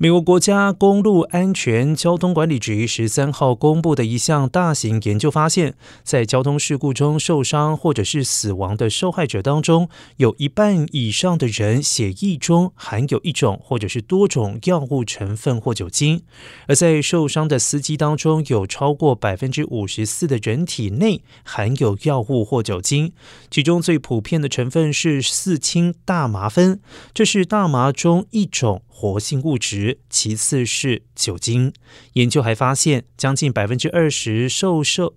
美国国家公路安全交通管理局十三号公布的一项大型研究发现，在交通事故中受伤或者是死亡的受害者当中，有一半以上的人血液中含有一种或者是多种药物成分或酒精；而在受伤的司机当中，有超过百分之五十四的人体内含有药物或酒精，其中最普遍的成分是四氢大麻酚，这是大麻中一种。活性物质，其次是酒精。研究还发现，将近百分之二十受受